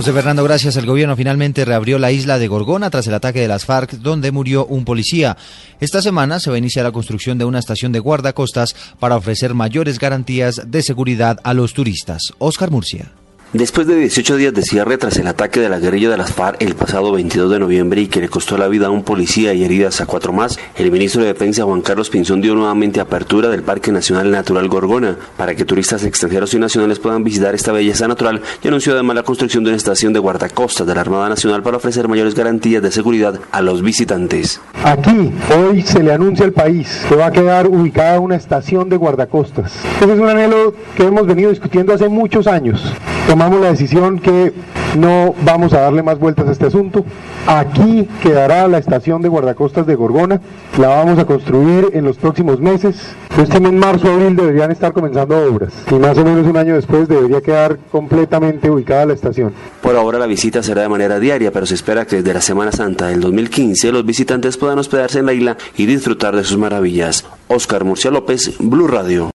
José Fernando, gracias. El gobierno finalmente reabrió la isla de Gorgona tras el ataque de las FARC, donde murió un policía. Esta semana se va a iniciar la construcción de una estación de guardacostas para ofrecer mayores garantías de seguridad a los turistas. Oscar Murcia. Después de 18 días de cierre tras el ataque de la guerrilla de las FARC el pasado 22 de noviembre y que le costó la vida a un policía y heridas a cuatro más, el ministro de Defensa Juan Carlos Pinzón dio nuevamente apertura del Parque Nacional Natural Gorgona para que turistas extranjeros y nacionales puedan visitar esta belleza natural y anunció además la construcción de una estación de guardacostas de la Armada Nacional para ofrecer mayores garantías de seguridad a los visitantes. Aquí hoy se le anuncia al país que va a quedar ubicada una estación de guardacostas. Ese es un anhelo que hemos venido discutiendo hace muchos años tomamos la decisión que no vamos a darle más vueltas a este asunto. Aquí quedará la estación de guardacostas de Gorgona, la vamos a construir en los próximos meses. Este mes, marzo, abril deberían estar comenzando obras y más o menos un año después debería quedar completamente ubicada la estación. Por ahora la visita será de manera diaria, pero se espera que desde la Semana Santa del 2015 los visitantes puedan hospedarse en la isla y disfrutar de sus maravillas. Oscar Murcia López, Blue Radio.